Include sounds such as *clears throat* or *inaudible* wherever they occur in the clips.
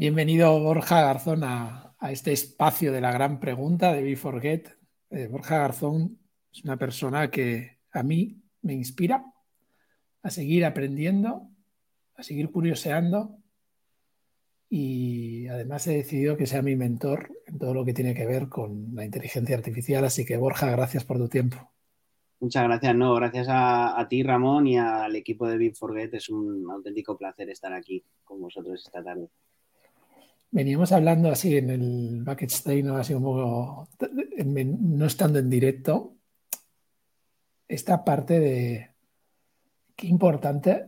Bienvenido Borja Garzón a, este espacio de la gran pregunta de Be eh, Borja Garzón es una persona que a mí me inspira a seguir aprendiendo, a seguir curioseando y además he decidido que sea mi mentor en todo lo que tiene que ver con la inteligencia artificial. Así que Borja, gracias por tu tiempo. Muchas gracias, no, gracias a, ti Ramón y al equipo de Big Forget. Es un auténtico placer estar aquí con vosotros esta tarde. Veníamos hablando así en el backstage, ¿no? Así un poco, no estando en directo, esta parte de qué importante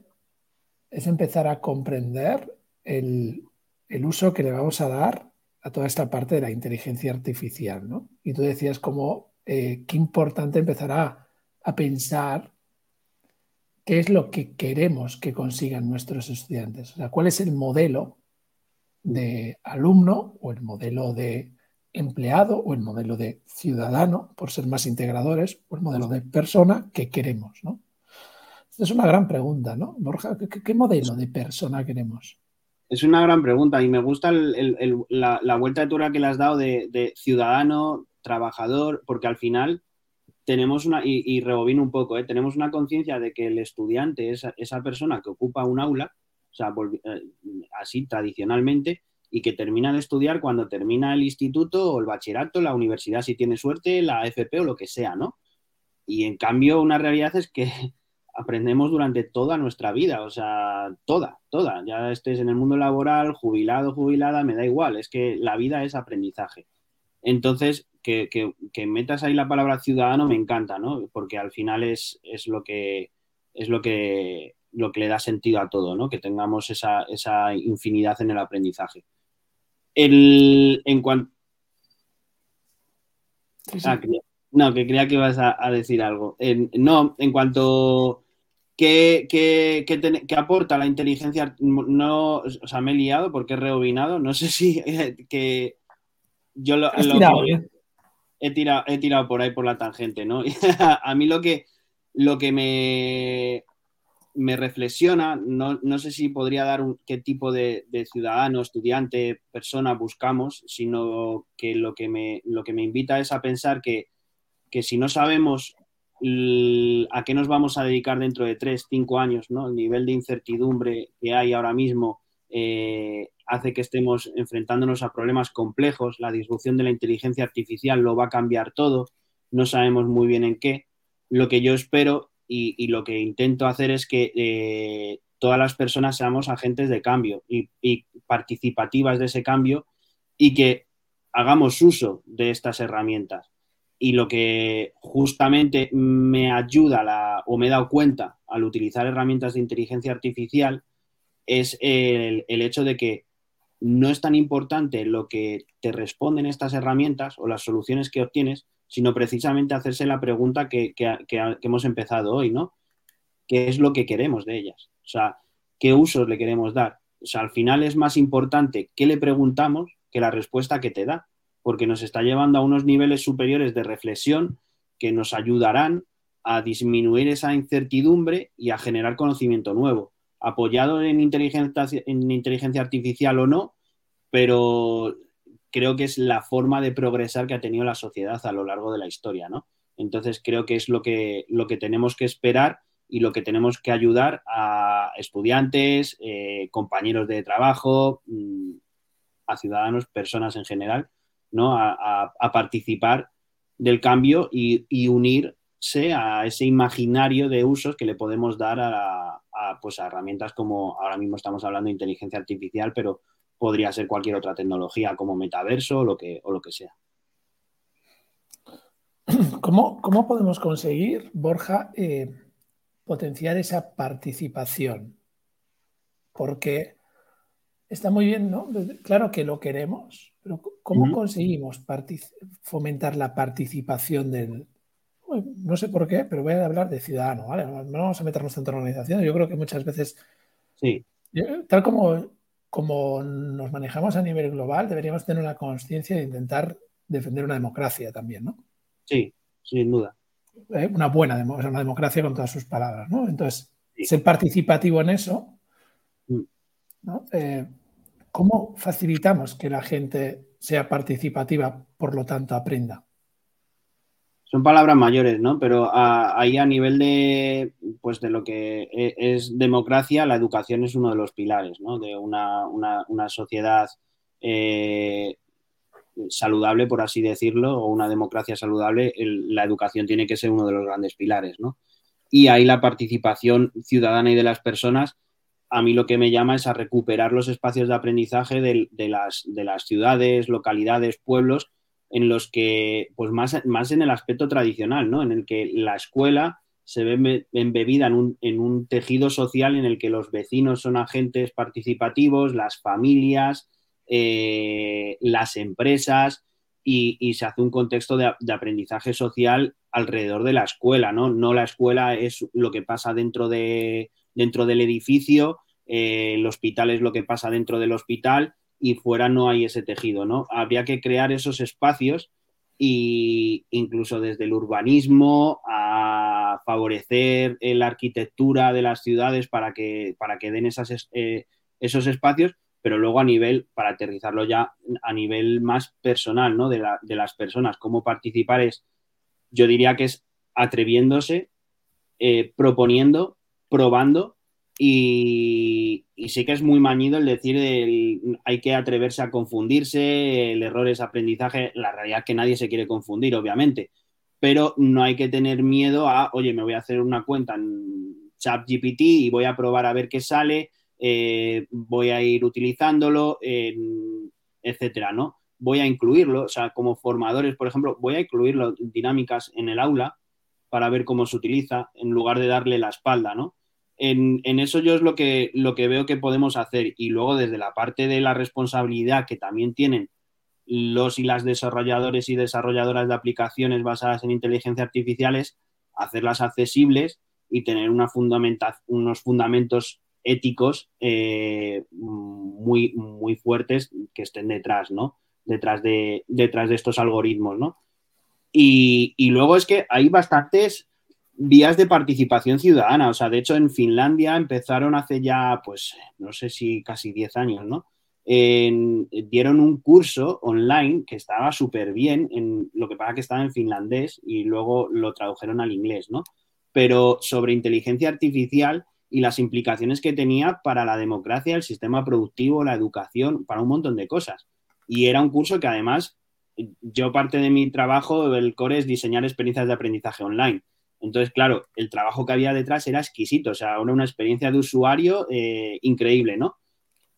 es empezar a comprender el, uso que le vamos a dar a toda esta parte de la inteligencia artificial, ¿no? Y tú decías como eh, qué importante empezar a, a pensar qué es lo que queremos que consigan nuestros estudiantes, o sea, cuál es el modelo de alumno o el modelo de empleado o el modelo de ciudadano, por ser más integradores, o el modelo de persona que queremos, ¿no? Es una gran pregunta, ¿no? Borja, ¿qué, modelo de persona queremos? Es una gran pregunta y me gusta la, vuelta de tura que le has dado de, ciudadano, trabajador, porque al final tenemos una, y, y rebobino un poco, ¿eh? tenemos una conciencia de que el estudiante es esa persona que ocupa un aula o sea, eh, así tradicionalmente, y que termina de estudiar cuando termina el instituto o el bachillerato, la universidad si tiene suerte, la FP o lo que sea, ¿no? Y en cambio una realidad es que *laughs* aprendemos durante toda nuestra vida, o sea, toda, toda, ya estés en el mundo laboral, jubilado, jubilada, me da igual, es que la vida es aprendizaje. Entonces, que, que, metas ahí la palabra ciudadano me encanta, ¿no? Porque al final es, es lo que es lo que lo que le da sentido a todo, ¿no? Que tengamos esa, infinidad en el aprendizaje. en cuanto... Ah, no, que creía que ibas a, decir algo. no, en cuanto... ¿Qué, qué, aporta la inteligencia? No, o sea, me he liado porque he rebobinado. No sé si *laughs* que yo lo, he, tirado, he tirado por ahí por la tangente, ¿no? *laughs* a mí lo que, lo que me me reflexiona, no, sé si podría dar un, qué tipo de, ciudadano, estudiante, persona buscamos, sino que lo que me, lo que me invita es a pensar que, si no sabemos a qué nos vamos a dedicar dentro de tres, cinco años, ¿no? el nivel de incertidumbre que hay ahora mismo eh, hace que estemos enfrentándonos a problemas complejos, la disrupción de la inteligencia artificial lo va a cambiar todo, no sabemos muy bien en qué. Lo que yo espero y, lo que intento hacer es que eh, todas las personas seamos agentes de cambio y, participativas de ese cambio y que hagamos uso de estas herramientas. Y lo que justamente me ayuda o me he dado cuenta al utilizar herramientas de inteligencia artificial es el, el hecho de que no es tan importante lo que te responden estas herramientas o las soluciones que obtienes, sino precisamente hacerse la pregunta que, hemos empezado hoy, ¿no? ¿Qué es lo que queremos de ellas? O sea, ¿qué usos le queremos dar? O sea, al final es más importante qué le preguntamos que la respuesta que te da, porque nos está llevando a unos niveles superiores de reflexión que nos ayudarán a disminuir esa incertidumbre y a generar conocimiento nuevo, apoyado en inteligencia, en inteligencia artificial o no, pero creo que es la forma de progresar que ha tenido la sociedad a lo largo de la historia, ¿no? Entonces creo que es lo que, lo que tenemos que esperar y lo que tenemos que ayudar a estudiantes, eh, compañeros de trabajo, mm, a ciudadanos, personas en general, ¿no? A, participar del cambio y, unirse a ese imaginario de usos que le podemos dar a, pues a herramientas como ahora mismo estamos hablando de inteligencia artificial, pero podría ser cualquier otra tecnología como metaverso o lo que, o lo que sea. *clears throat* ¿Cómo, podemos conseguir, Borja, eh, potenciar esa participación? Porque está muy bien, ¿no? Claro que lo queremos, pero ¿cómo conseguimos fomentar la participación del... No sé por qué, pero voy a hablar de ciudadano, ¿vale? No vamos a meternos tanto en organización. Yo creo que muchas veces, sí. tal como como nos manejamos a nivel global, deberíamos tener una conciencia de intentar defender una democracia también, ¿no? Sí, sin duda. Eh, una buena democracia, una democracia con todas sus palabras, ¿no? Entonces, ser participativo en eso, mm. ¿no? Eh, ¿cómo facilitamos que la gente sea participativa, por lo tanto aprenda? Son palabras mayores, ¿no? Pero ahí a nivel de, pues de lo que e, es democracia, la educación es uno de los pilares, ¿no? De una, sociedad eh, saludable, por así decirlo, o una democracia saludable, la educación tiene que ser uno de los grandes pilares, ¿no? Y ahí la participación ciudadana y de las personas, a mí lo que me llama es a recuperar los espacios de aprendizaje de, las, de las ciudades, localidades, pueblos, en los que, pues más, más en el aspecto tradicional, ¿no? En el que la escuela se ve embebida en un, en un tejido social en el que los vecinos son agentes participativos, las familias, eh, las empresas y, se hace un contexto de, aprendizaje social alrededor de la escuela, ¿no? No la escuela es lo que pasa dentro, de, dentro del edificio, eh, el hospital es lo que pasa dentro del hospital y fuera no hay ese tejido, ¿no? Habría que crear esos espacios e incluso desde el urbanismo a favorecer la arquitectura de las ciudades para que, para que den eh, esos espacios, pero luego a nivel, para aterrizarlo ya a nivel más personal, ¿no? De, de las personas, cómo participar es, yo diría que es atreviéndose, eh, proponiendo, probando y, sí que es muy mañido el decir hay que atreverse a confundirse, el error es aprendizaje, la realidad es que nadie se quiere confundir, obviamente, pero no hay que tener miedo a, oye, me voy a hacer una cuenta en ChatGPT y voy a probar a ver qué sale, eh, voy a ir utilizándolo, etcétera, ¿no? Voy a incluirlo, o sea, como formadores, por ejemplo, voy a incluirlo dinámicas en el aula para ver cómo se utiliza en lugar de darle la espalda, ¿no? En, eso yo es lo que, lo que veo que podemos hacer. Y luego desde la parte de la responsabilidad que también tienen los y las desarrolladores y desarrolladoras de aplicaciones basadas en inteligencia artificiales, hacerlas accesibles y tener una unos fundamentos éticos eh, muy, muy fuertes que estén detrás, ¿no? Detrás de, detrás de estos algoritmos, ¿no? Y luego es que hay bastantes vías de participación ciudadana. O sea, de hecho, en Finlandia empezaron hace ya, pues, no sé si casi 10 años, ¿no? dieron un curso online que estaba súper bien, en, lo que pasa que estaba en finlandés y luego lo tradujeron al inglés, ¿no? Pero sobre inteligencia artificial y las implicaciones que tenía para la democracia, el sistema productivo, la educación, para un montón de cosas. Y era un curso que además, yo parte de mi trabajo, el core es diseñar experiencias de aprendizaje online. Entonces, claro, el trabajo que había detrás era exquisito, o sea, una, una experiencia de usuario eh, increíble, ¿no?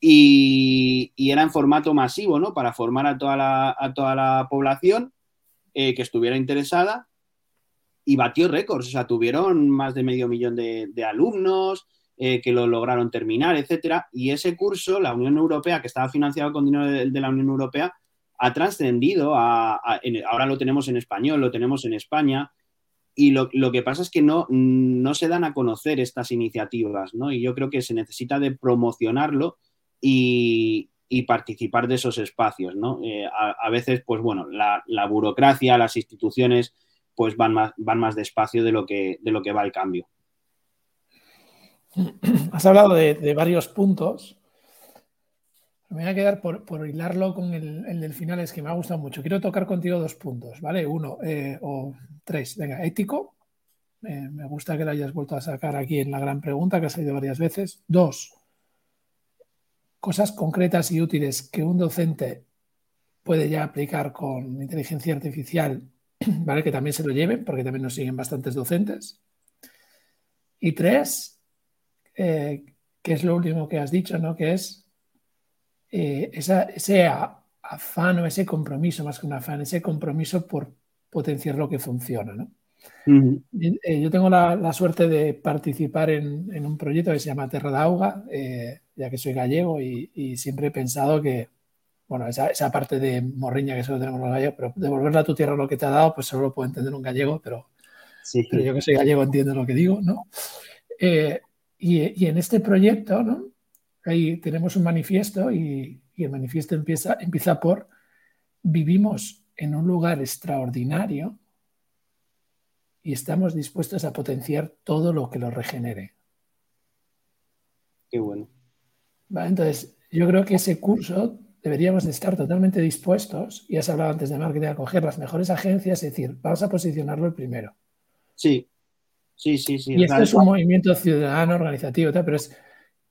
Y, era en formato masivo, ¿no? Para formar a toda la, a toda la población eh, que estuviera interesada y batió récords, o sea, tuvieron más de medio millón de, alumnos eh, que lo lograron terminar, etcétera. Y ese curso, la Unión Europea, que estaba financiado con dinero de, la Unión Europea, ha trascendido, ahora lo tenemos en español, lo tenemos en España, y lo, que pasa es que no, no se dan a conocer estas iniciativas, ¿no? Y yo creo que se necesita de promocionarlo y, participar de esos espacios, ¿no? Eh, a, veces, pues bueno, la, burocracia, las instituciones, pues van más, van más despacio de lo, que, de lo que va el cambio. Has hablado de varios puntos me voy a quedar por, hilarlo con el, del final, es que me ha gustado mucho. Quiero tocar contigo dos puntos, ¿vale? Uno eh, o tres. Venga, ético. me gusta que lo hayas vuelto a sacar aquí en la gran pregunta que ha salido varias veces. Dos, cosas concretas y útiles que un docente puede ya aplicar con inteligencia artificial, *clears throat* ¿vale? Que también se lo lleven, porque también nos siguen bastantes docentes. Y tres, eh, que es lo último que has dicho, ¿no? Que es eh, ese afán o ese compromiso, más que un afán, ese compromiso por potenciar lo que funciona. ¿no? Eh, yo tengo la, suerte de participar en, un proyecto que se llama Terra d'Auga, eh, ya que soy gallego y, siempre he pensado que, bueno, esa, parte de morriña que solo tenemos los gallegos, pero devolverle a tu tierra lo que te ha dado, pues solo lo puede entender un gallego, pero, pero yo que soy gallego entiendo lo que digo, ¿no? y, y, en este proyecto, ¿no? Ahí tenemos un manifiesto y, el manifiesto empieza, empieza por vivimos en un lugar extraordinario y estamos dispuestos a potenciar todo lo que lo regenere. Qué bueno. Entonces, Yo creo que ese curso deberíamos de estar totalmente dispuestos, y has hablado antes de marketing, a coger las mejores agencias y decir, vamos a posicionarlo el primero. Sí, sí, sí, sí. Y esto es un movimiento ciudadano, organizativo, pero es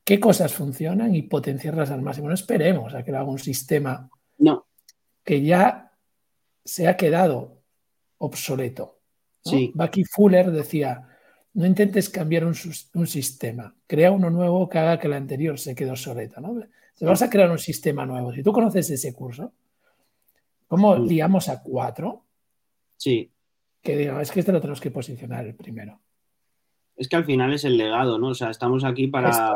qué cosas funcionan y potenciarlas al máximo. No esperemos a que lo haga un sistema no. que ya se ha quedado obsoleto. Sí. Bucky Fuller decía, no intentes cambiar un, sistema, crea uno nuevo que haga que el anterior se quede obsoleto. ¿no? Si vas a crear un sistema nuevo, si tú conoces ese curso, ¿cómo liamos a cuatro? Sí. Que digan, es que este lo tenemos que posicionar el primero. Es que al final es el legado, ¿no? O sea, estamos aquí para,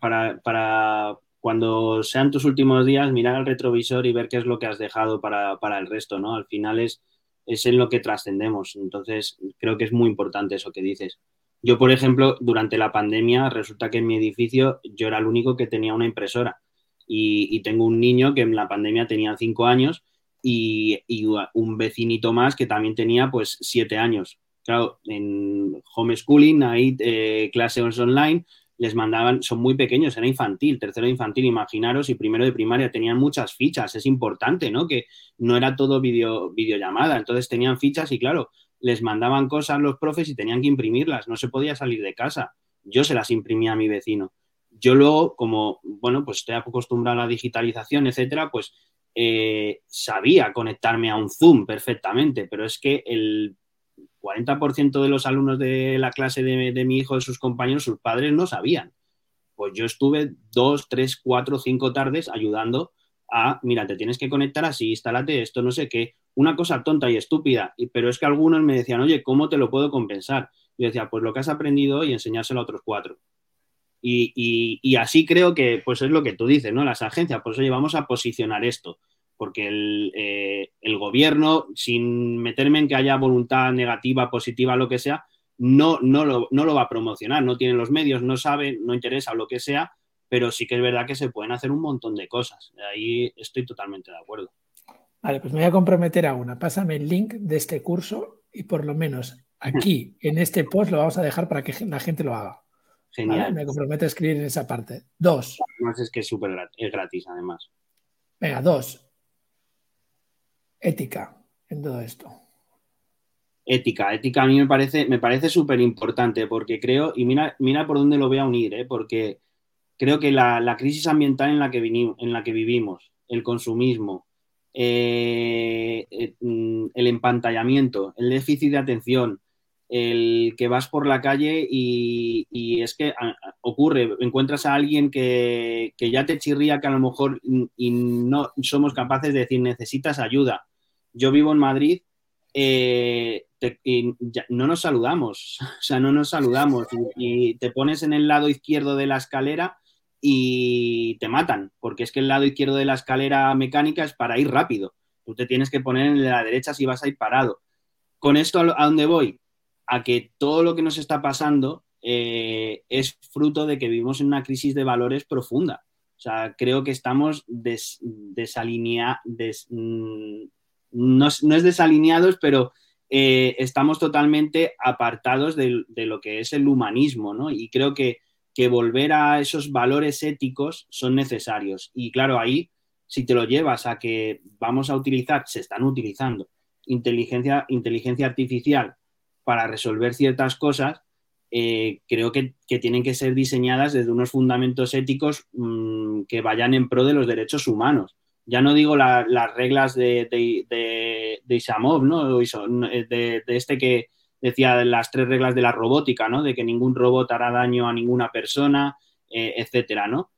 para, para, cuando sean tus últimos días mirar al retrovisor y ver qué es lo que has dejado para, el resto, ¿no? Al final es, es en lo que trascendemos. Entonces, creo que es muy importante eso que dices. Yo, por ejemplo, durante la pandemia, resulta que en mi edificio yo era el único que tenía una impresora. Y, tengo un niño que en la pandemia tenía cinco años y, y, un vecinito más que también tenía pues siete años claro, en homeschooling, ahí eh, clases online, les mandaban, son muy pequeños, era infantil, tercero de infantil, imaginaros, y primero de primaria tenían muchas fichas, es importante, ¿no? Que no era todo video, videollamada, entonces tenían fichas y claro, les mandaban cosas los profes y tenían que imprimirlas, no se podía salir de casa, yo se las imprimía a mi vecino. Yo luego, como, bueno, pues estoy acostumbrado a la digitalización, etcétera, pues eh, sabía conectarme a un Zoom perfectamente, pero es que el 40% de los alumnos de la clase de, mi hijo, de sus compañeros, sus padres no sabían. Pues yo estuve dos, tres, cuatro, cinco tardes ayudando a, mira, te tienes que conectar así, instálate esto, no sé qué, una cosa tonta y estúpida, pero es que algunos me decían, oye, ¿cómo te lo puedo compensar? Y yo decía, pues lo que has aprendido y enseñárselo a otros cuatro. Y, así creo que, pues es lo que tú dices, ¿no? Las agencias, pues oye, vamos a posicionar esto porque eh, el, gobierno, sin meterme en que haya voluntad negativa, positiva, lo que sea, no, no, lo, no lo va a promocionar, no tiene los medios, no sabe, no interesa lo que sea, pero sí que es verdad que se pueden hacer un montón de cosas. Ahí estoy totalmente de acuerdo. Vale, pues me voy a comprometer a una. Pásame el link de este curso y por lo menos aquí, *laughs* en este post, lo vamos a dejar para que la gente lo haga. Genial. Me comprometo a escribir en esa parte. Dos. Además es que es súper es gratis, además. Venga, dos ética en todo esto? Ética, ética a mí me parece, me parece súper importante porque creo, y mira, mira por dónde lo voy a unir, ¿eh? porque creo que la, crisis ambiental en la que, en la que vivimos, el consumismo, eh, eh, mm, el empantallamiento, el déficit de atención, el que vas por la calle y, es que ocurre, encuentras a alguien que, que, ya te chirría que a lo mejor y no somos capaces de decir necesitas ayuda yo vivo en Madrid eh, y no nos saludamos, *laughs* o sea, no nos saludamos y, te pones en el lado izquierdo de la escalera y te matan, porque es que el lado izquierdo de la escalera mecánica es para ir rápido. Tú te tienes que poner en la derecha si vas a ir parado. Con esto, ¿a dónde voy? A que todo lo que nos está pasando eh, es fruto de que vivimos en una crisis de valores profunda. O sea, creo que estamos desalineados, mm, no, es desalineados, pero eh, estamos totalmente apartados de, lo que es el humanismo, ¿no? Y creo que, volver a esos valores éticos son necesarios. Y claro, ahí, si te lo llevas a que vamos a utilizar, se están utilizando inteligencia, inteligencia artificial para resolver ciertas cosas, eh, creo que, tienen que ser diseñadas desde unos fundamentos éticos mm, que vayan en pro de los derechos humanos ya no digo las reglas de, de, Isamov, ¿no? De, este que decía las tres reglas de la robótica, ¿no? De que ningún robot hará daño a ninguna persona, eh, etcétera, ¿no?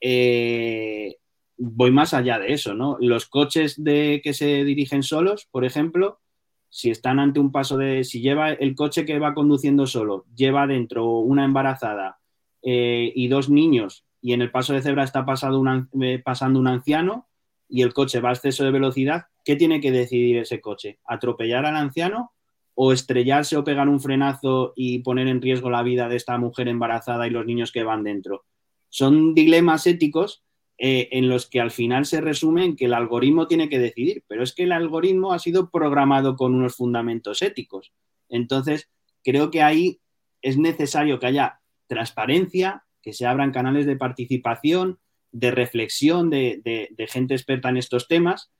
Eh, voy más allá de eso, ¿no? Los coches de que se dirigen solos, por ejemplo, si están ante un paso de, si lleva el coche que va conduciendo solo, lleva dentro una embarazada eh, y dos niños y en el paso de cebra está pasando un anciano, y el coche va a exceso de velocidad, ¿qué tiene que decidir ese coche? ¿Atropellar al anciano o estrellarse o pegar un frenazo y poner en riesgo la vida de esta mujer embarazada y los niños que van dentro? Son dilemas éticos eh, en los que al final se resumen que el algoritmo tiene que decidir, pero es que el algoritmo ha sido programado con unos fundamentos éticos. Entonces, creo que ahí es necesario que haya transparencia, que se abran canales de participación, reflexión de, gente experta en estos temas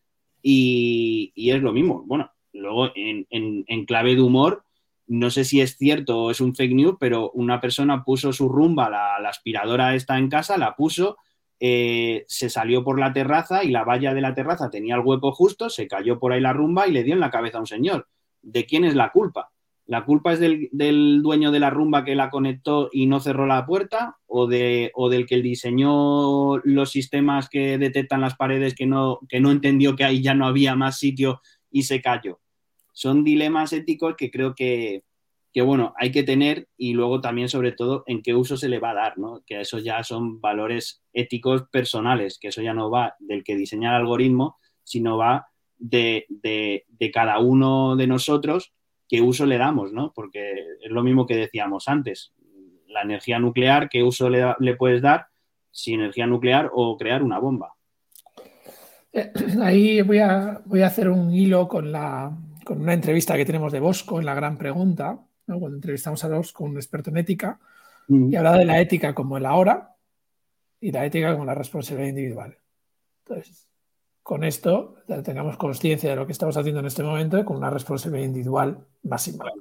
y, es lo mismo. Bueno, luego en, clave de humor, no sé si es cierto o es un fake news, pero una persona puso su rumba, la, la aspiradora está en casa, la puso, eh, se salió por la terraza y la valla de la terraza tenía el hueco justo, se cayó por ahí la rumba y le dio en la cabeza a un señor. ¿De quién es la culpa? ¿La culpa es del, dueño de la rumba que la conectó y no cerró la puerta? ¿O, de, o del que diseñó los sistemas que detectan las paredes que no, que no entendió que ahí ya no había más sitio y se cayó? Son dilemas éticos que creo que, que, bueno, hay que tener y luego también, sobre todo, en qué uso se le va a dar, ¿no? Que eso ya son valores éticos personales, que eso ya no va del que diseña el algoritmo, sino va de, de cada uno de nosotros qué uso le damos, ¿no? Porque es lo mismo que decíamos antes. La energía nuclear, ¿qué uso le, puedes dar si energía nuclear o crear una bomba? Eh, *clears throat* ahí voy a, voy a hacer un hilo con, la, con una entrevista que tenemos de Bosco en La Gran Pregunta, cuando entrevistamos a Bosco, un experto en ética, mm. y habla de la ética como el ahora y la ética como la responsabilidad individual. Entonces, con esto tengamos conciencia de lo que estamos haciendo en este momento con una responsabilidad individual máxima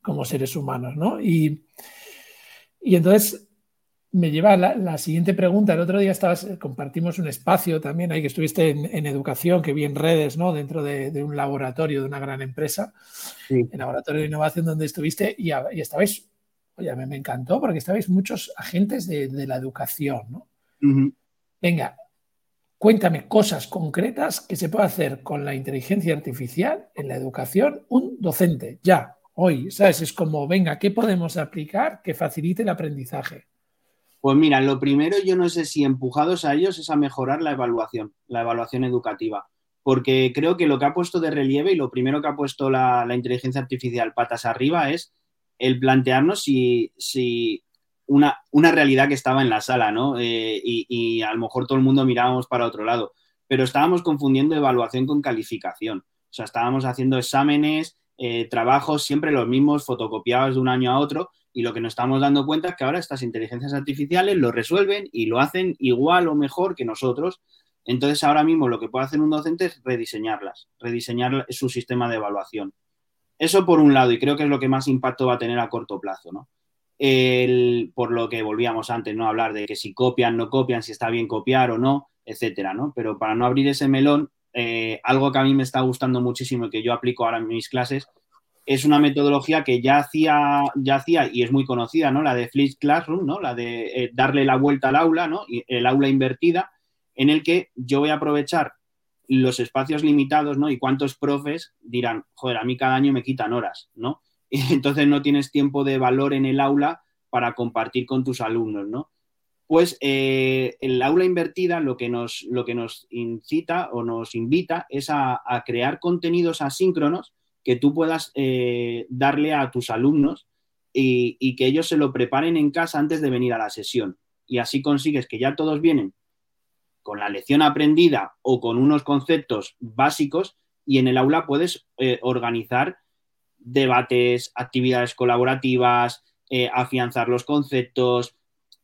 como seres humanos, ¿no? Y, y entonces me lleva a la, siguiente pregunta. El otro día estabas, compartimos un espacio también ahí que estuviste en, educación, que vi en redes, ¿no? Dentro de, un laboratorio de una gran empresa, el laboratorio de innovación donde estuviste y, y estabais, oye, me, me, encantó porque estabais muchos agentes de, la educación, ¿no? Venga, Cuéntame cosas concretas que se puede hacer con la inteligencia artificial en la educación un docente, ya, hoy, ¿sabes? Es como, venga, ¿qué podemos aplicar que facilite el aprendizaje? Pues mira, lo primero yo no sé si empujados a ellos es a mejorar la evaluación, la evaluación educativa, porque creo que lo que ha puesto de relieve y lo primero que ha puesto la, inteligencia artificial patas arriba es el plantearnos si, si una, una realidad que estaba en la sala, ¿no? Eh, y, a lo mejor todo el mundo mirábamos para otro lado, pero estábamos confundiendo evaluación con calificación. O sea, estábamos haciendo exámenes, eh, trabajos siempre los mismos, fotocopiados de un año a otro, y lo que nos estamos dando cuenta es que ahora estas inteligencias artificiales lo resuelven y lo hacen igual o mejor que nosotros. Entonces, ahora mismo lo que puede hacer un docente es rediseñarlas, rediseñar su sistema de evaluación. Eso por un lado, y creo que es lo que más impacto va a tener a corto plazo, ¿no? Por lo que volvíamos antes, ¿no? Hablar de que si copian, no copian, si está bien copiar o no, etcétera, ¿no? Pero para no abrir ese melón, eh, algo que a mí me está gustando muchísimo y que yo aplico ahora en mis clases es una metodología que ya hacía, ya hacía y es muy conocida, ¿no? La de Flip Classroom, ¿no? La de eh, darle la vuelta al aula, ¿no? El aula invertida, en el que yo voy a aprovechar los espacios limitados, ¿no? Y cuántos profes dirán, joder, a mí cada año me quitan horas, ¿no? *laughs* entonces no tienes tiempo de valor en el aula para compartir con tus alumnos, ¿no? Pues eh, el aula invertida lo que, nos, lo que nos incita o nos invita es a, crear contenidos asíncronos que tú puedas eh, darle a tus alumnos y, y, que ellos se lo preparen en casa antes de venir a la sesión. Y así consigues que ya todos vienen con la lección aprendida o con unos conceptos básicos y en el aula puedes eh, organizar debates, actividades colaborativas, eh, afianzar los conceptos,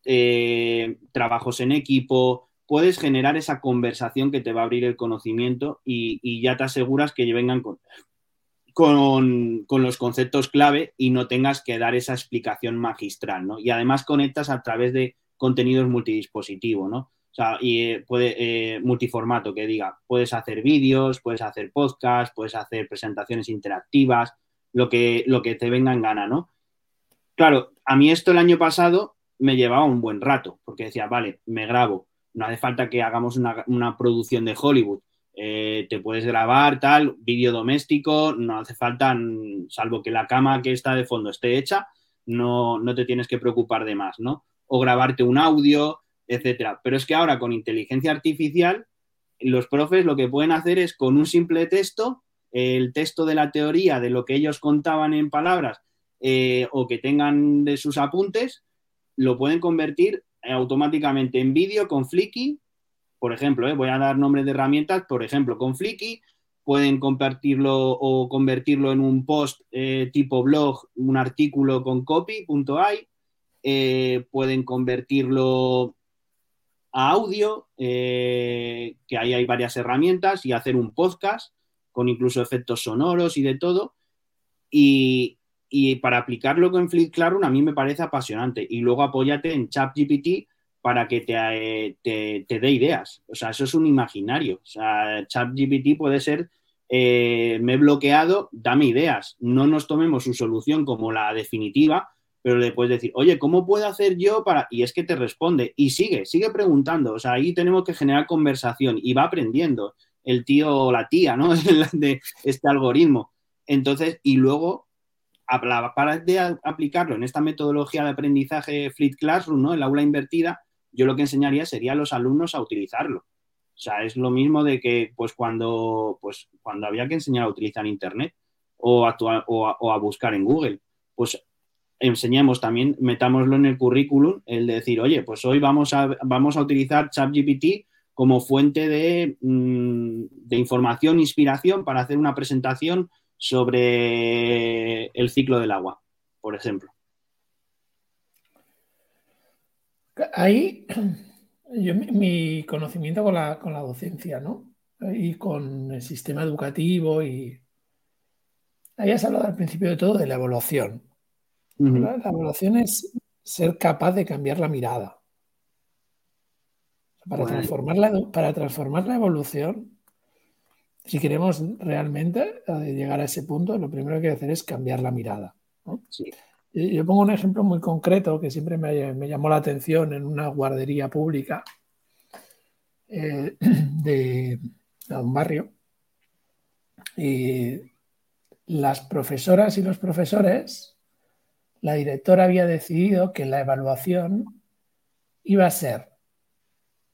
eh, trabajos en equipo, puedes generar esa conversación que te va a abrir el conocimiento y, ya te aseguras que vengan con, con, los conceptos clave y no tengas que dar esa explicación magistral, ¿no? Y además conectas a través de contenidos multidispositivos, ¿no? O sea, y eh, puede, multiformato, que diga, puedes hacer vídeos, puedes hacer podcasts, puedes hacer presentaciones interactivas, lo que, lo que te venga en gana, ¿no? Claro, a mí esto el año pasado me llevaba un buen rato, porque decía, vale, me grabo, no hace falta que hagamos una, producción de Hollywood, eh, te puedes grabar tal, vídeo doméstico, no hace falta, salvo que la cama que está de fondo esté hecha, no, no te tienes que preocupar de más, ¿no? O grabarte un audio, etcétera. Pero es que ahora con inteligencia artificial, los profes lo que pueden hacer es con un simple texto el texto de la teoría de lo que ellos contaban en palabras eh, o que tengan de sus apuntes, lo pueden convertir automáticamente en vídeo con Flicky, por ejemplo, eh, voy a dar nombres de herramientas, por ejemplo, con Flicky, pueden compartirlo o convertirlo en un post eh, tipo blog, un artículo con copy.ai, pueden convertirlo a audio, que ahí hay varias herramientas, y hacer un podcast con incluso efectos sonoros y de todo. Y, y para aplicarlo con Flip Classroom a mí me parece apasionante. Y luego apóyate en ChatGPT para que te, eh, te, te, dé ideas. O sea, eso es un imaginario. O sea, ChatGPT puede ser, eh, me he bloqueado, dame ideas. No nos tomemos su solución como la definitiva, pero le puedes decir, oye, ¿cómo puedo hacer yo para...? Y es que te responde y sigue, sigue preguntando. O sea, ahí tenemos que generar conversación y va aprendiendo el tío o la tía, ¿no? *laughs* de este algoritmo. Entonces, y luego, para de aplicarlo en esta metodología de aprendizaje Flip Classroom, ¿no? El aula invertida, yo lo que enseñaría sería a los alumnos a utilizarlo. O sea, es lo mismo de que pues cuando, pues, cuando había que enseñar a utilizar Internet o, actuar, o a buscar en Google, pues enseñemos también, metámoslo en el currículum, el de decir, oye, pues hoy vamos a, vamos a utilizar ChatGPT como fuente de, mm, de, información, inspiración para hacer una presentación sobre el ciclo del agua, por ejemplo. Ahí, yo, mi conocimiento con la, con la docencia, ¿no? Y con el sistema educativo y... Ahí has hablado al principio de todo de la evaluación. Uh -huh. La evaluación es ser capaz de cambiar la mirada. Para, bueno. transformar la, para transformar la evolución, si queremos realmente llegar a ese punto, lo primero que hay que hacer es cambiar la mirada. ¿no? Sí. Yo pongo un ejemplo muy concreto que siempre me, me llamó la atención en una guardería pública eh, *clears throat* de, de, un barrio. Y las profesoras y los profesores, la directora había decidido que la evaluación iba a ser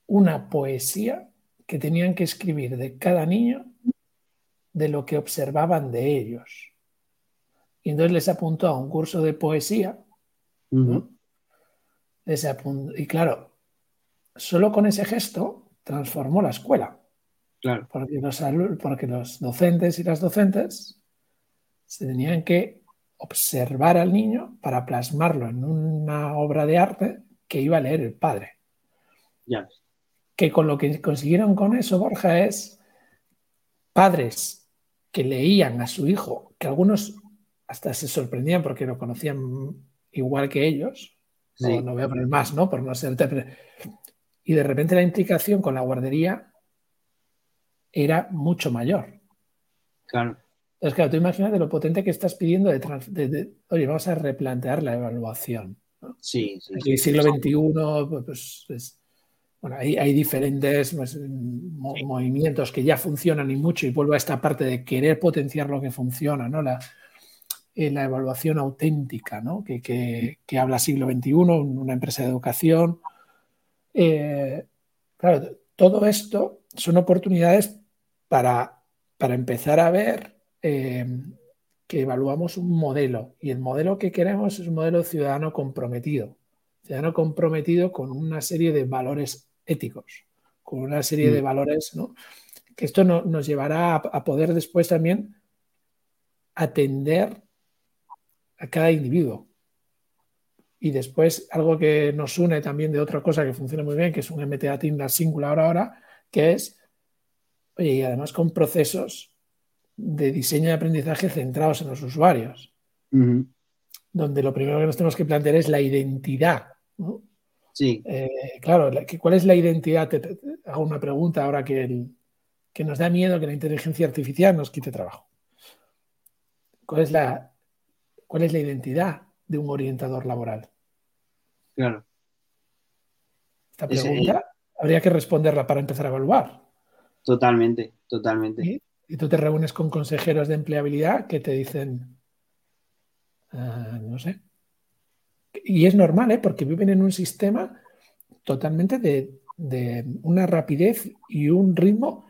una poesía que tenían que escribir de cada niño de lo que observaban de ellos. Y entonces les apuntó a un curso de poesía. Uh -huh. les apuntó, y claro, solo con ese gesto transformó la escuela. Claro. Porque, los, porque los docentes y las docentes se tenían que observar al niño para plasmarlo en una obra de arte que iba a leer el padre. Ya. Que con lo que consiguieron con eso, Borja, es padres que leían a su hijo, que algunos hasta se sorprendían porque lo conocían igual que ellos. No, sí. no voy a poner más, ¿no? Por no ser. Y de repente la implicación con la guardería era mucho mayor. Claro. Entonces, claro, tú imagínate lo potente que estás pidiendo de, de, de oye, vamos a replantear la evaluación. ¿no? Sí, sí. En el siglo XXI, pues, es, bueno, hay, hay diferentes pues, sí. movimientos que ya funcionan y mucho, y vuelvo a esta parte de querer potenciar lo que funciona, ¿no? La, eh, la evaluación auténtica, ¿no? que, que, que, habla siglo XXI, una empresa de educación. Eh, claro, todo esto son oportunidades para, para empezar a ver eh, que evaluamos un modelo y el modelo que queremos es un modelo ciudadano comprometido, ciudadano comprometido con una serie de valores éticos, con una serie mm. de valores, ¿no? que esto no, nos llevará a, a poder después también atender a cada individuo. Y después, algo que nos une también de otra cosa que funciona muy bien, que es un MTA Tinder Singular ahora, que es, oye, y además con procesos de diseño de aprendizaje centrados en los usuarios, uh -huh. donde lo primero que nos tenemos que plantear es la identidad. ¿no? Sí. Eh, claro, ¿cuál es la identidad? Te, te, hago una pregunta ahora que, el, que nos da miedo que la inteligencia artificial nos quite trabajo. ¿Cuál es la, ¿Cuál es la identidad de un orientador laboral? Claro. Esta pregunta Ese... habría que responderla para empezar a evaluar. Totalmente, totalmente. ¿Y? y tú te reúnes con consejeros de empleabilidad que te dicen, uh, no sé. Y es normal, ¿eh? porque viven en un sistema totalmente de, de una rapidez y un ritmo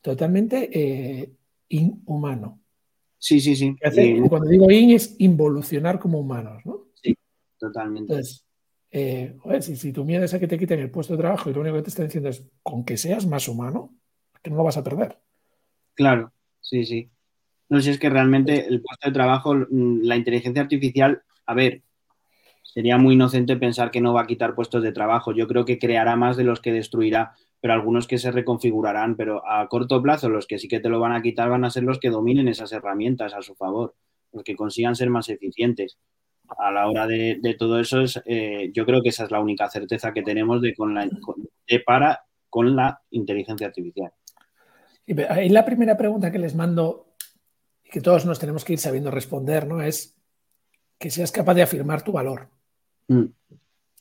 totalmente eh, inhumano. Sí, sí, sí. Hace, cuando digo in es involucionar como humanos, ¿no? Sí, totalmente. Entonces, eh, joder, si, si, tu miedo es a que te quiten el puesto de trabajo y lo único que te están diciendo es con que seas más humano, que no lo vas a perder. Claro, sí, sí. No sé, si es que realmente el puesto de trabajo, mm, la inteligencia artificial, a ver, sería muy inocente pensar que no va a quitar puestos de trabajo. Yo creo que creará más de los que destruirá, pero algunos que se reconfigurarán, pero a corto plazo los que sí que te lo van a quitar van a ser los que dominen esas herramientas a su favor, los que consigan ser más eficientes. A la hora de, todo eso, es, eh, yo creo que esa es la única certeza que tenemos de, con la, para con la inteligencia artificial. Y la primera pregunta que les mando y que todos nos tenemos que ir sabiendo responder, ¿no? Es que seas capaz de afirmar tu valor. Mm.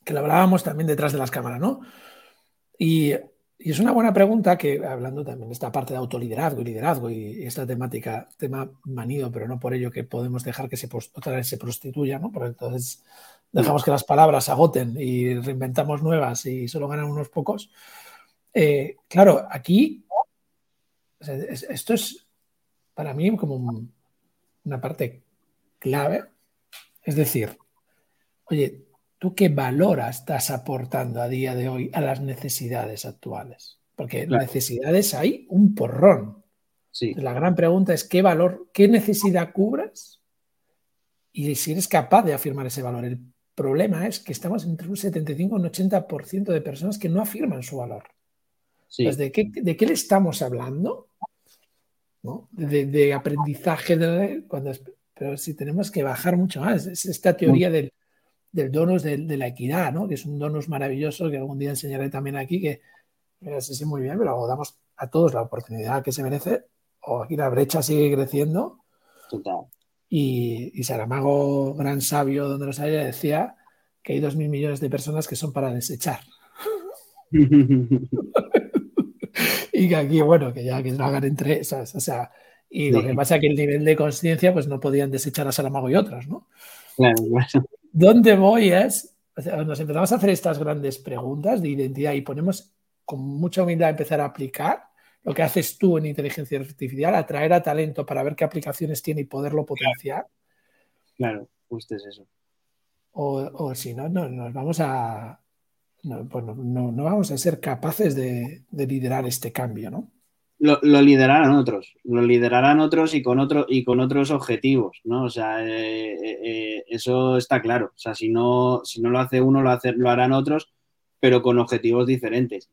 Que lo hablábamos también detrás de las cámaras, ¿no? Y, es una buena pregunta que, hablando también de esta parte de autoliderazgo y liderazgo y, esta temática, tema manido, pero no por ello que podemos dejar que se, otra vez se prostituya, ¿no? Porque entonces dejamos que las palabras se agoten y reinventamos nuevas y solo ganan unos pocos. Eh, claro, aquí esto es para mí como una parte clave. Es decir, oye, ¿tú qué valor estás aportando a día de hoy a las necesidades actuales? Porque necesidades hay un porrón. La gran pregunta es qué valor, qué necesidad cubras y si eres capaz de afirmar ese valor. El problema es que estamos entre un 75 y un 80% de personas que no afirman su valor. ¿de, qué, ¿de, qué, le estamos hablando? de, aprendizaje, de, cuando, pero si tenemos que bajar mucho más, es esta teoría del, del donus de, la equidad, ¿no? que es un donus maravilloso que algún día enseñaré también aquí, que sí, sí, muy bien, pero damos a todos la oportunidad que se merece, o aquí la brecha sigue creciendo. Y, y Saramago, gran sabio donde los haya, decía que hay dos mil millones de personas que son para desechar. *laughs* y que aquí, bueno, que ya que lo hagan entre esas, o sea, y lo que pasa es que el nivel de conciencia, pues no podían desechar a Salamago y otras, ¿no? Claro, ¿Dónde voy es, nos empezamos a hacer estas grandes preguntas de identidad y ponemos con mucha humildad a empezar a aplicar lo que haces tú en inteligencia artificial, atraer a talento para ver qué aplicaciones tiene y poderlo potenciar. Claro, justo es eso. O, si no, no, nos vamos a, pues no, no, vamos a ser capaces de, liderar este cambio, ¿no? Lo, liderarán otros, lo liderarán otros y con, otro, y con otros objetivos, ¿no? O sea, eh, eh, eh, eso está claro. O sea, si no, si no lo hace uno, lo, hace, lo harán otros, pero con objetivos diferentes.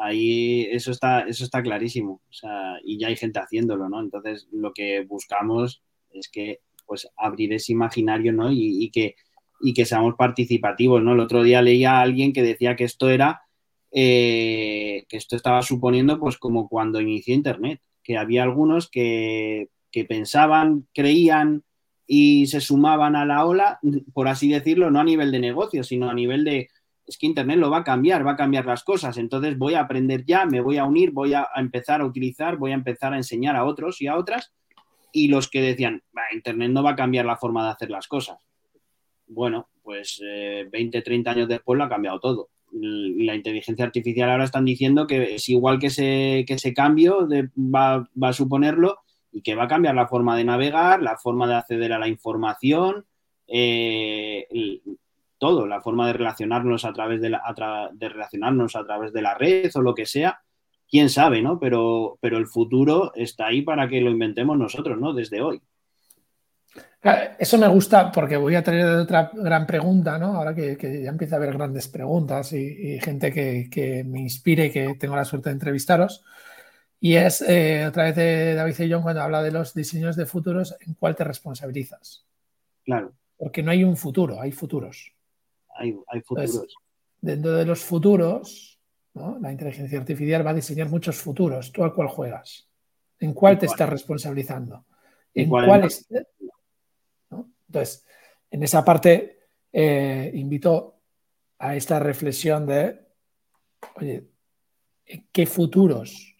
Ahí eso está, eso está clarísimo. O sea, y ya hay gente haciéndolo, ¿no? Entonces, lo que buscamos es que pues abrir ese imaginario, ¿no? y que y que seamos participativos, ¿no? El otro día leía a alguien que decía que esto era, eh, que esto estaba suponiendo, pues como cuando inició Internet, que había algunos que, que pensaban, creían y se sumaban a la ola, por así decirlo, no a nivel de negocio, sino a nivel de, es que Internet lo va a cambiar, va a cambiar las cosas, entonces voy a aprender ya, me voy a unir, voy a, empezar a utilizar, voy a empezar a enseñar a otros y a otras, y los que decían, Internet no va a cambiar la forma de hacer las cosas bueno, pues 20, eh, 30 años después lo ha cambiado todo. La inteligencia artificial ahora están diciendo que es igual que ese, que ese cambio va, a suponerlo y que va a cambiar la forma de navegar, la forma de acceder a la información, eh, todo, la forma de relacionarnos a través de, la, de relacionarnos a través de la red o lo que sea. Quién sabe, ¿no? Pero, pero el futuro está ahí para que lo inventemos nosotros, ¿no? Desde hoy. Eso me gusta porque voy a traer otra gran pregunta, ¿no? Ahora que, ya empieza a haber grandes preguntas y, gente que, me inspire y que tengo la suerte de entrevistaros. Y es eh, a través de David John cuando habla de los diseños de futuros, ¿en cuál te responsabilizas? Claro. Porque no hay un futuro, hay futuros. Hay, futuros. dentro de los futuros, la inteligencia artificial va a diseñar muchos futuros. ¿Tú a cuál juegas? ¿En cuál te estás responsabilizando? ¿En cuál, es, entonces, en esa parte eh, invito a esta reflexión de, oye, ¿qué futuros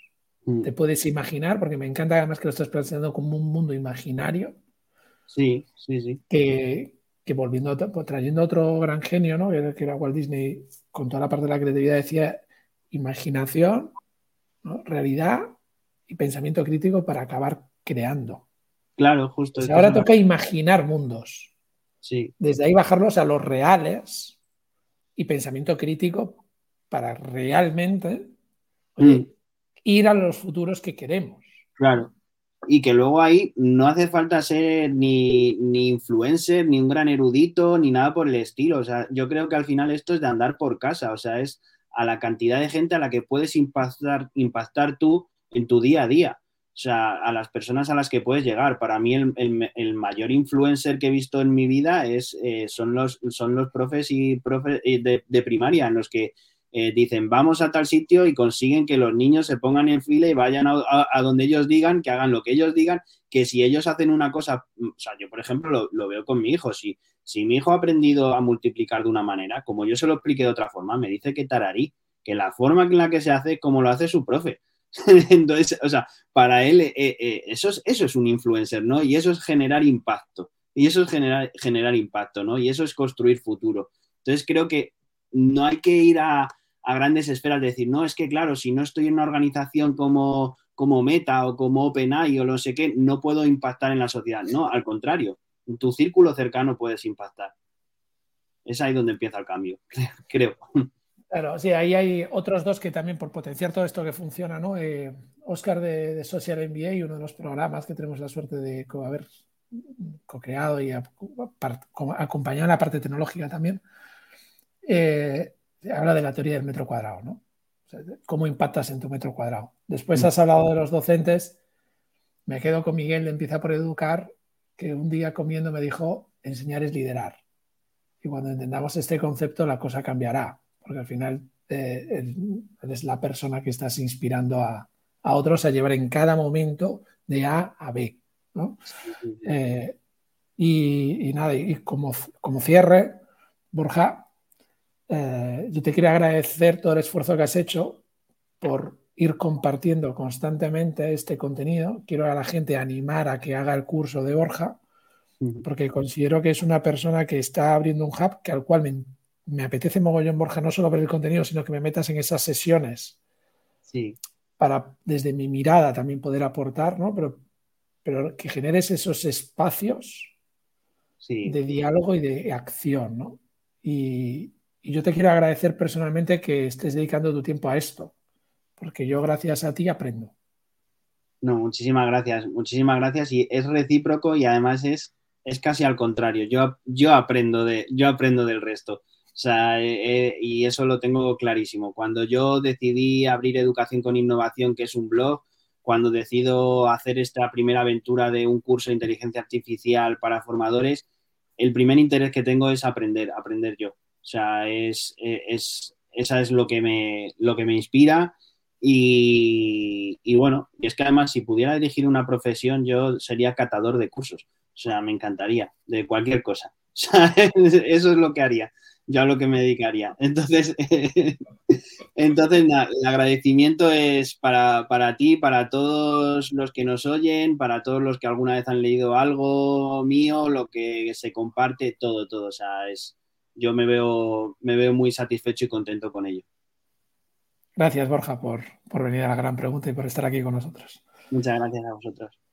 mm. te puedes imaginar? Porque me encanta además que lo estás planteando como un mundo imaginario. Sí, sí, sí. Que, volviendo, pues, trayendo otro gran genio, ¿no? Que era Walt Disney, con toda la parte de la creatividad, decía imaginación, realidad y pensamiento crítico para acabar creando. Claro, justo. ahora toca imaginar mundos. Sí. Desde ahí bajarlos a los reales y pensamiento crítico para realmente mm. ir a los futuros que queremos. Claro. y que luego ahí no hace falta ser ni, ni, influencer, ni un gran erudito, ni nada por el estilo. O sea, yo creo que al final esto es de andar por casa, o sea, es a la cantidad de gente a la que puedes impactar, impactar tú en tu día a día. O sea, a las personas a las que puedes llegar. Para mí el, el, mayor influencer que he visto en mi vida es, eh, son, los, son los profes y profes eh, de, de primaria, en los que eh, dicen vamos a tal sitio y consiguen que los niños se pongan en fila y vayan a, donde ellos digan, que hagan lo que ellos digan, que si ellos hacen una cosa, mm, o sea, yo por ejemplo lo, veo con mi hijo, si, si mi hijo ha aprendido a multiplicar de una manera, como yo se lo expliqué de otra forma, me dice que tararí, que la forma en la que se hace, como lo hace su profe. *laughs* Entonces, o sea, para él eh, eh, eso, es, eso es un influencer, ¿no? Y eso es generar impacto. Y eso es generar, generar impacto, ¿no? Y eso es construir futuro. Entonces creo que no hay que ir a, grandes esferas, de decir, no, es que claro, si no estoy en una organización como, como Meta o como OpenAI o no sé qué, no puedo impactar en la sociedad. No, al contrario, en tu círculo cercano puedes impactar. Es ahí donde empieza el cambio, *laughs* creo. Claro, sí, ahí hay otros dos que también por potenciar todo esto que funciona, ¿no? Eh, Oscar de, Social MBA, uno de los programas que tenemos la suerte de haber co-creado y acompañado en la parte tecnológica también, eh, habla de la teoría del metro cuadrado, ¿no? cómo impactas en tu metro cuadrado. Después has hablado de los docentes. Me quedo con Miguel de Empieza por Educar, que un día comiendo me dijo, enseñar es liderar. Y cuando entendamos este concepto, la cosa cambiará, porque al final eh, eres la persona que estás inspirando a, otros a llevar en cada momento de A a B. Eh, y, nada, y como, como cierre, Borja, eh, yo te quiero agradecer todo el esfuerzo que has hecho por ir compartiendo constantemente este contenido. Quiero a la gente animar a que haga el curso de Borja, porque considero que es una persona que está abriendo un hub que al cual me, apetece mogollón, Borja, no solo ver el contenido, sino que me metas en esas sesiones. Sí. Para desde mi mirada también poder aportar, ¿no? Pero, pero que generes esos espacios de diálogo y de acción, ¿no? Y, y yo te quiero agradecer personalmente que estés dedicando tu tiempo a esto, porque yo gracias a ti aprendo. No, muchísimas gracias, muchísimas gracias y es recíproco y además es, es casi al contrario. Yo, yo, aprendo de, yo aprendo del resto. Sea, eh, eh, y eso lo tengo clarísimo. Cuando yo decidí abrir Educación con Innovación, que es un blog, cuando decido hacer esta primera aventura de un curso de inteligencia artificial para formadores, el primer interés que tengo es aprender, aprender yo. O sea, es, es, esa es lo que me, lo que me inspira. Y, bueno, y es que además si pudiera elegir una profesión, yo sería catador de cursos. O sea, me encantaría, de cualquier cosa. *laughs* O sea, *laughs* eso es lo que haría, yo a lo que me dedicaría. *laughs* Entonces, entonces el agradecimiento es para, para ti, para todos los que nos oyen, para todos los que alguna vez han leído algo mío, lo que se comparte, todo, todo. O sea, es, yo me veo, me veo muy satisfecho y contento con ello. Gracias, Borja, por, por venir a la gran pregunta y por estar aquí con nosotros. Muchas gracias a vosotros.